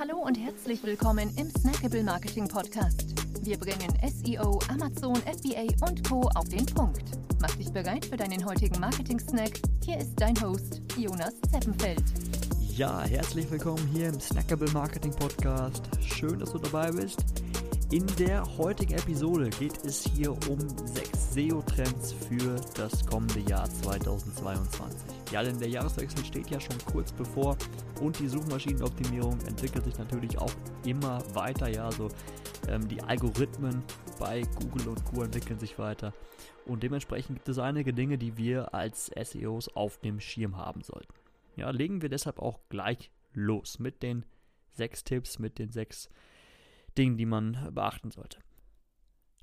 Hallo und herzlich willkommen im Snackable Marketing Podcast. Wir bringen SEO, Amazon, FBA und Co. auf den Punkt. Mach dich bereit für deinen heutigen Marketing-Snack. Hier ist dein Host, Jonas Zeppenfeld. Ja, herzlich willkommen hier im Snackable Marketing Podcast. Schön, dass du dabei bist. In der heutigen Episode geht es hier um sechs SEO-Trends für das kommende Jahr 2022. Ja, denn der Jahreswechsel steht ja schon kurz bevor und die Suchmaschinenoptimierung entwickelt sich natürlich auch immer weiter. Ja, also ähm, die Algorithmen bei Google und Co. entwickeln sich weiter und dementsprechend gibt es einige Dinge, die wir als SEOs auf dem Schirm haben sollten. Ja, legen wir deshalb auch gleich los mit den sechs Tipps, mit den sechs Dingen, die man beachten sollte.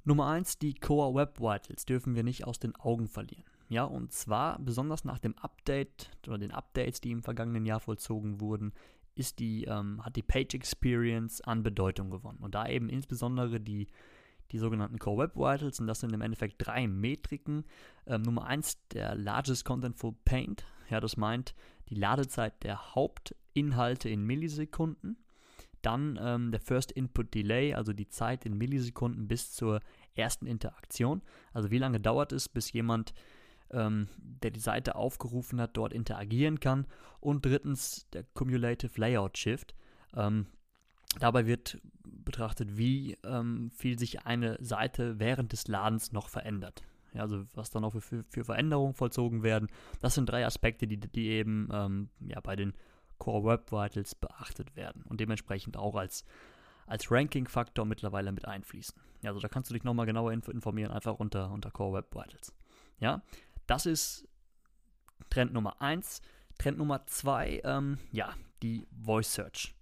Nummer 1, die Core Web Vitals dürfen wir nicht aus den Augen verlieren. Ja, und zwar besonders nach dem Update oder den Updates, die im vergangenen Jahr vollzogen wurden, ist die, ähm, hat die Page Experience an Bedeutung gewonnen. Und da eben insbesondere die, die sogenannten Core Web Vitals, und das sind im Endeffekt drei Metriken. Ähm, Nummer 1, der Largest Contentful Paint. Ja, das meint die Ladezeit der Hauptinhalte in Millisekunden. Dann ähm, der First Input Delay, also die Zeit in Millisekunden bis zur ersten Interaktion. Also wie lange dauert es, bis jemand, ähm, der die Seite aufgerufen hat, dort interagieren kann. Und drittens der Cumulative Layout Shift. Ähm, dabei wird betrachtet, wie ähm, viel sich eine Seite während des Ladens noch verändert. Ja, also was dann noch für, für, Veränderungen vollzogen werden. Das sind drei Aspekte, die, die eben ähm, ja, bei den Core Web Vitals beachtet werden und dementsprechend auch als, als Ranking-Faktor mittlerweile mit einfließen. Also da kannst du dich nochmal genauer informieren, einfach unter, unter Core Web Vitals. Ja, das ist Trend Nummer 1. Trend Nummer 2, ähm, ja, die Voice Search.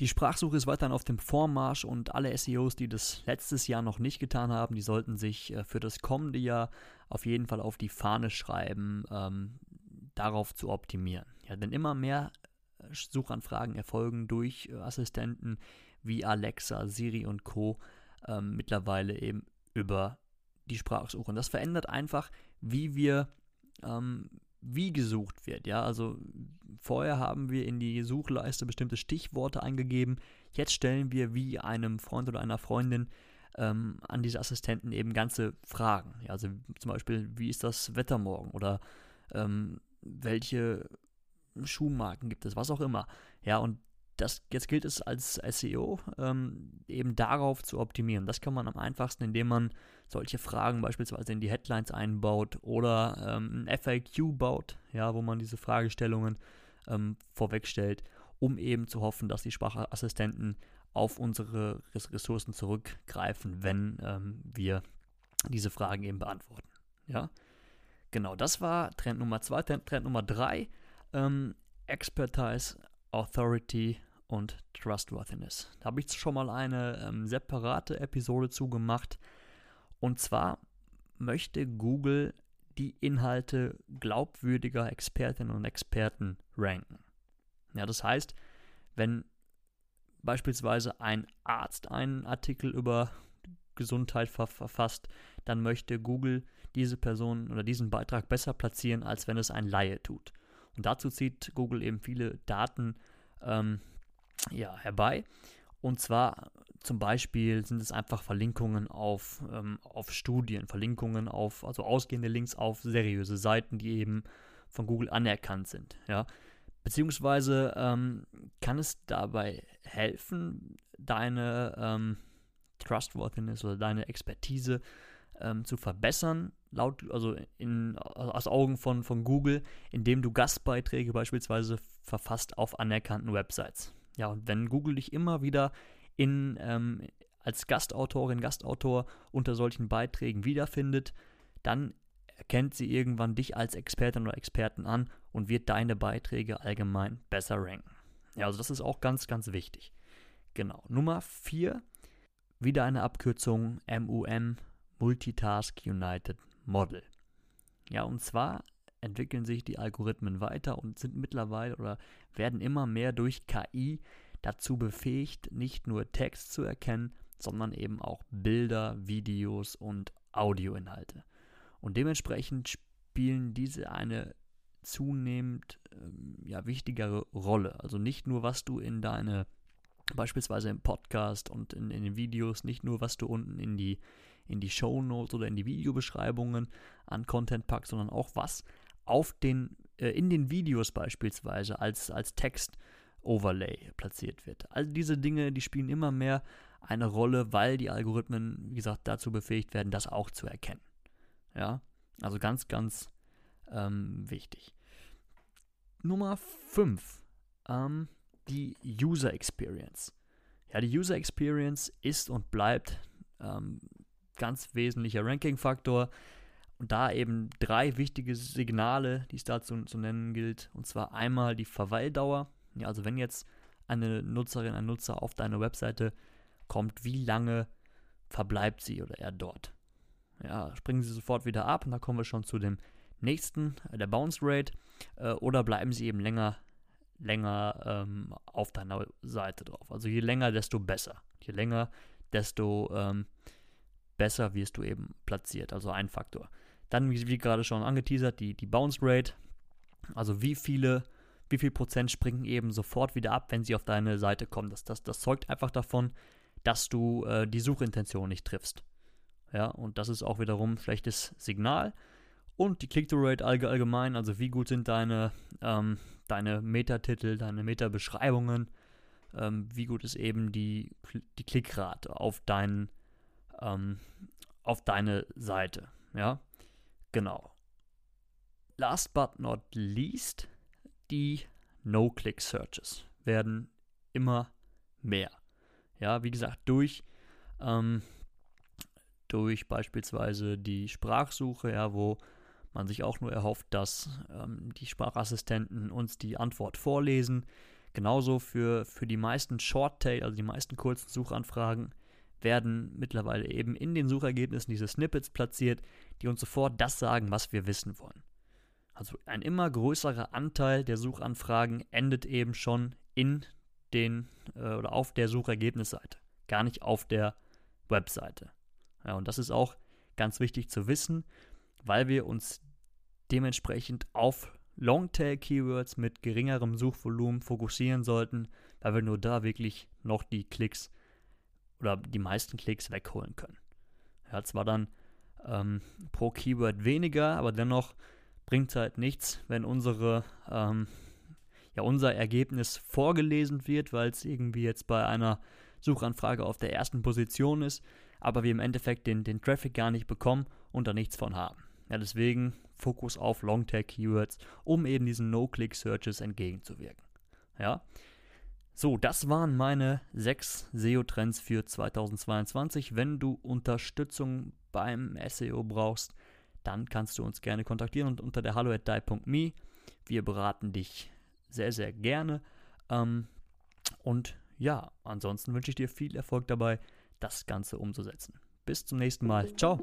Die Sprachsuche ist weiterhin auf dem Vormarsch und alle SEOs, die das letztes Jahr noch nicht getan haben, die sollten sich äh, für das kommende Jahr auf jeden Fall auf die Fahne schreiben, ähm, darauf zu optimieren. Ja, denn immer mehr Suchanfragen erfolgen durch äh, Assistenten wie Alexa, Siri und Co. Ähm, mittlerweile eben über die Sprachsuche. Und das verändert einfach, wie wir, ähm, wie gesucht wird. Ja, also vorher haben wir in die Suchleiste bestimmte Stichworte eingegeben. Jetzt stellen wir wie einem Freund oder einer Freundin ähm, an diese Assistenten eben ganze Fragen. Ja, also zum Beispiel, wie ist das Wetter morgen oder ähm, welche Schuhmarken gibt es, was auch immer. Ja, und das, jetzt gilt es als SEO ähm, eben darauf zu optimieren. Das kann man am einfachsten, indem man solche Fragen beispielsweise in die Headlines einbaut oder ähm, ein FAQ baut, ja, wo man diese Fragestellungen ähm, vorwegstellt, um eben zu hoffen, dass die Sprachassistenten auf unsere Ressourcen zurückgreifen, wenn ähm, wir diese Fragen eben beantworten. Ja, genau, das war Trend Nummer zwei. Trend, Trend Nummer drei ähm, Expertise, Authority und Trustworthiness. Da habe ich schon mal eine ähm, separate Episode zugemacht. Und zwar möchte Google die Inhalte glaubwürdiger Expertinnen und Experten ranken. Ja, das heißt, wenn beispielsweise ein Arzt einen Artikel über Gesundheit verfasst, dann möchte Google diese Person oder diesen Beitrag besser platzieren, als wenn es ein Laie tut. Und dazu zieht Google eben viele Daten ähm, ja, herbei. Und zwar zum Beispiel sind es einfach Verlinkungen auf, ähm, auf Studien, Verlinkungen auf, also ausgehende Links auf seriöse Seiten, die eben von Google anerkannt sind. Ja. Beziehungsweise ähm, kann es dabei helfen, deine ähm, Trustworthiness oder deine Expertise ähm, zu verbessern, laut, also in, aus Augen von, von Google, indem du Gastbeiträge beispielsweise verfasst auf anerkannten Websites. Ja, und wenn Google dich immer wieder in, ähm, als Gastautorin, Gastautor unter solchen Beiträgen wiederfindet, dann erkennt sie irgendwann dich als Expertin oder Experten an und wird deine Beiträge allgemein besser ranken. Ja, also das ist auch ganz, ganz wichtig. Genau. Nummer 4, wieder eine Abkürzung MUM, Multitask United Model. Ja, und zwar entwickeln sich die Algorithmen weiter und sind mittlerweile oder werden immer mehr durch KI dazu befähigt, nicht nur Text zu erkennen, sondern eben auch Bilder, Videos und Audioinhalte. Und dementsprechend spielen diese eine zunehmend ähm, ja, wichtigere Rolle. Also nicht nur, was du in deine beispielsweise im Podcast und in, in den Videos, nicht nur, was du unten in die, in die Show Notes oder in die Videobeschreibungen an Content packst, sondern auch was auf den, äh, in den Videos beispielsweise als, als Text-Overlay platziert wird. All diese Dinge, die spielen immer mehr eine Rolle, weil die Algorithmen, wie gesagt, dazu befähigt werden, das auch zu erkennen. Ja, also ganz, ganz ähm, wichtig. Nummer 5, ähm, die User Experience. Ja, die User Experience ist und bleibt ähm, ganz wesentlicher Ranking-Faktor. Und da eben drei wichtige Signale, die es dazu zu nennen gilt. Und zwar einmal die Verweildauer. Ja, also wenn jetzt eine Nutzerin, ein Nutzer auf deine Webseite kommt, wie lange verbleibt sie oder er dort? Ja, springen sie sofort wieder ab und da kommen wir schon zu dem nächsten, äh, der Bounce Rate. Äh, oder bleiben sie eben länger, länger ähm, auf deiner Seite drauf. Also je länger, desto besser. Je länger, desto ähm, besser wirst du eben platziert. Also ein Faktor. Dann, wie, wie gerade schon angeteasert, die, die Bounce Rate. Also wie viele, wie viel Prozent springen eben sofort wieder ab, wenn sie auf deine Seite kommen. Das, das, das zeugt einfach davon, dass du äh, die Suchintention nicht triffst. Ja, und das ist auch wiederum ein schlechtes Signal. Und die Click-to-Rate allgemein, also wie gut sind deine, ähm, deine Metatitel, deine Meta-Beschreibungen, ähm, wie gut ist eben die, die Klickrate auf, dein, ähm, auf deine Seite. Ja, Genau. Last but not least, die No-Click-Searches werden immer mehr. Ja, wie gesagt, durch, ähm, durch beispielsweise die Sprachsuche, ja, wo man sich auch nur erhofft, dass ähm, die Sprachassistenten uns die Antwort vorlesen. Genauso für, für die meisten Short-Tail, also die meisten kurzen Suchanfragen, werden mittlerweile eben in den Suchergebnissen diese Snippets platziert, die uns sofort das sagen, was wir wissen wollen. Also ein immer größerer Anteil der Suchanfragen endet eben schon in den äh, oder auf der Suchergebnisseite, gar nicht auf der Webseite. Ja, und das ist auch ganz wichtig zu wissen, weil wir uns dementsprechend auf Longtail-Keywords mit geringerem Suchvolumen fokussieren sollten, weil wir nur da wirklich noch die Klicks oder die meisten Klicks wegholen können. Ja, zwar dann ähm, pro Keyword weniger, aber dennoch bringt es halt nichts, wenn unsere, ähm, ja, unser Ergebnis vorgelesen wird, weil es irgendwie jetzt bei einer Suchanfrage auf der ersten Position ist, aber wir im Endeffekt den, den Traffic gar nicht bekommen und da nichts von haben. Ja, deswegen Fokus auf Longtail-Keywords, um eben diesen No-Click-Searches entgegenzuwirken. Ja, so, das waren meine sechs SEO-Trends für 2022. Wenn du Unterstützung beim SEO brauchst, dann kannst du uns gerne kontaktieren und unter der hallo@dai.me. Wir beraten dich sehr, sehr gerne. Ähm, und ja, ansonsten wünsche ich dir viel Erfolg dabei, das Ganze umzusetzen. Bis zum nächsten Mal. Ciao.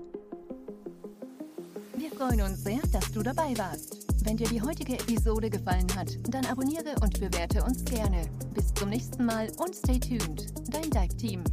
Wir freuen uns sehr, dass du dabei warst. Wenn dir die heutige Episode gefallen hat, dann abonniere und bewerte uns gerne. Bis zum nächsten Mal und stay tuned. Dein Dive Team.